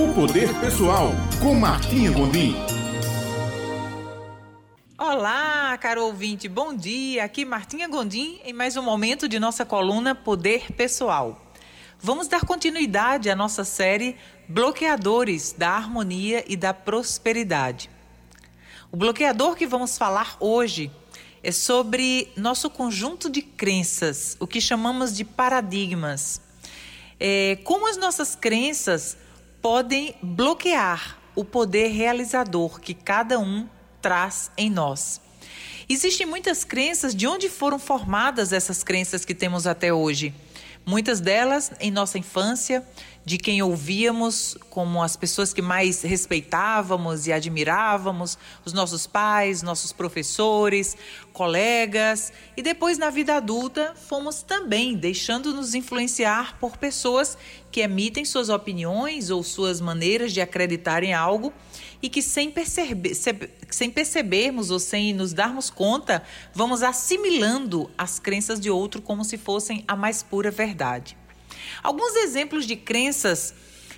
O Poder Pessoal, com Martinha Gondim. Olá, caro ouvinte, bom dia. Aqui Martinha Gondim em mais um momento de nossa coluna Poder Pessoal. Vamos dar continuidade à nossa série Bloqueadores da Harmonia e da Prosperidade. O bloqueador que vamos falar hoje é sobre nosso conjunto de crenças, o que chamamos de paradigmas. É, como as nossas crenças podem bloquear o poder realizador que cada um traz em nós. Existem muitas crenças, de onde foram formadas essas crenças que temos até hoje? Muitas delas em nossa infância, de quem ouvíamos como as pessoas que mais respeitávamos e admirávamos, os nossos pais, nossos professores, colegas, e depois na vida adulta fomos também deixando-nos influenciar por pessoas que emitem suas opiniões ou suas maneiras de acreditar em algo e que sem, perceber, sem percebermos ou sem nos darmos conta, vamos assimilando as crenças de outro como se fossem a mais pura verdade. Alguns exemplos de crenças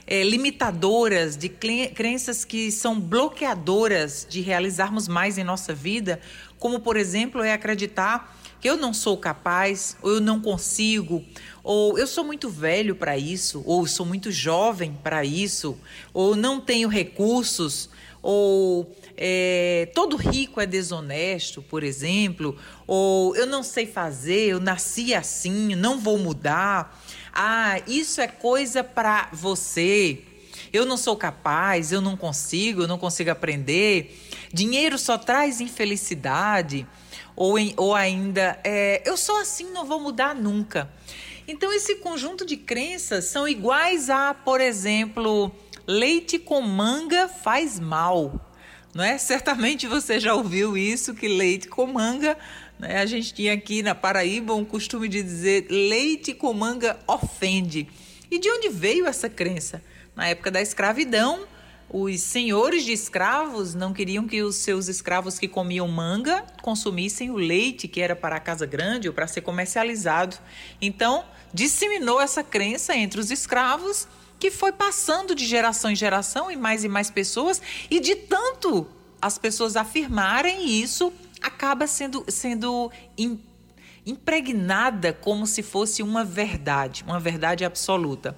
é, limitadoras, de crenças que são bloqueadoras de realizarmos mais em nossa vida, como por exemplo é acreditar que eu não sou capaz, ou eu não consigo, ou eu sou muito velho para isso, ou sou muito jovem para isso, ou não tenho recursos, ou é, todo rico é desonesto, por exemplo, ou eu não sei fazer, eu nasci assim, não vou mudar. Ah, isso é coisa para você. Eu não sou capaz, eu não consigo, eu não consigo aprender. Dinheiro só traz infelicidade. Ou, em, ou ainda, é, eu sou assim, não vou mudar nunca. Então, esse conjunto de crenças são iguais a, por exemplo, leite com manga faz mal. Não é? Certamente você já ouviu isso, que leite com manga né? A gente tinha aqui na Paraíba um costume de dizer leite com manga ofende. E de onde veio essa crença? Na época da escravidão, os senhores de escravos não queriam que os seus escravos que comiam manga consumissem o leite que era para a casa grande ou para ser comercializado. Então, disseminou essa crença entre os escravos que foi passando de geração em geração e mais e mais pessoas, e de tanto as pessoas afirmarem isso, acaba sendo, sendo impregnada como se fosse uma verdade, uma verdade absoluta.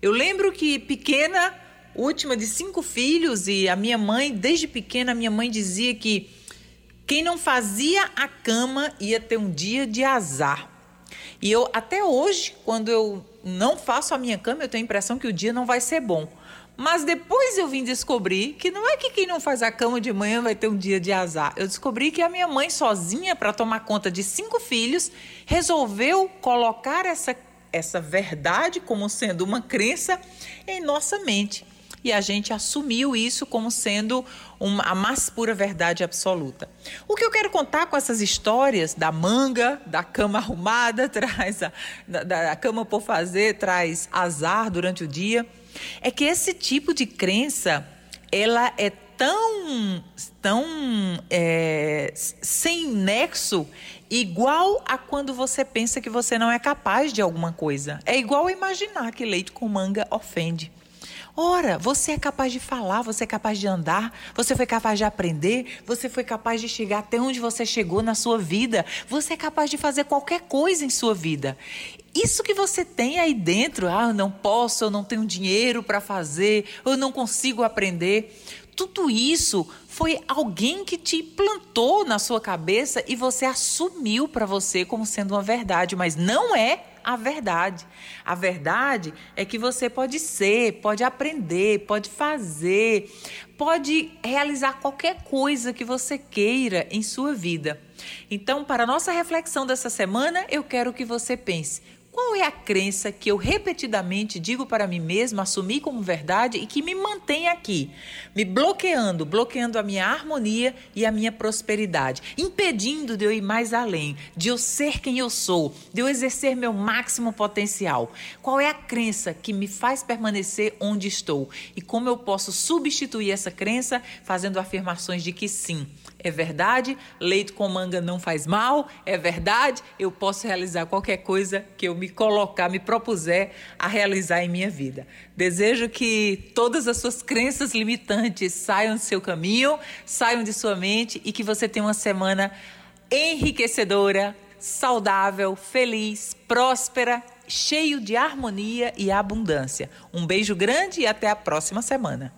Eu lembro que pequena, última de cinco filhos, e a minha mãe, desde pequena, minha mãe dizia que quem não fazia a cama ia ter um dia de azar. E eu, até hoje, quando eu não faço a minha cama, eu tenho a impressão que o dia não vai ser bom. Mas depois eu vim descobrir que não é que quem não faz a cama de manhã vai ter um dia de azar. Eu descobri que a minha mãe, sozinha, para tomar conta de cinco filhos, resolveu colocar essa, essa verdade como sendo uma crença em nossa mente. E a gente assumiu isso como sendo uma, a mais pura verdade absoluta. O que eu quero contar com essas histórias da manga, da cama arrumada, traz a, da, da cama por fazer, traz azar durante o dia é que esse tipo de crença ela é tão, tão é, sem nexo, igual a quando você pensa que você não é capaz de alguma coisa. É igual imaginar que leite com manga ofende. Ora, você é capaz de falar, você é capaz de andar, você foi capaz de aprender, você foi capaz de chegar até onde você chegou na sua vida, você é capaz de fazer qualquer coisa em sua vida. Isso que você tem aí dentro, ah, eu não posso, eu não tenho dinheiro para fazer, eu não consigo aprender. Tudo isso foi alguém que te plantou na sua cabeça e você assumiu para você como sendo uma verdade, mas não é a verdade. A verdade é que você pode ser, pode aprender, pode fazer, pode realizar qualquer coisa que você queira em sua vida. Então, para a nossa reflexão dessa semana, eu quero que você pense: qual é a crença que eu repetidamente digo para mim mesma, assumir como verdade e que me mantém aqui, me bloqueando, bloqueando a minha harmonia e a minha prosperidade, impedindo de eu ir mais além, de eu ser quem eu sou, de eu exercer meu máximo potencial? Qual é a crença que me faz permanecer onde estou? E como eu posso substituir essa crença fazendo afirmações de que sim, É verdade, leite com manga não faz mal. É verdade, eu posso realizar qualquer coisa que eu me colocar, me propuser a realizar em minha vida. Desejo que todas as suas crenças limitantes saiam do seu caminho, saiam de sua mente e que você tenha uma semana enriquecedora, saudável, feliz, próspera, cheio de harmonia e abundância. Um beijo grande e até a próxima semana.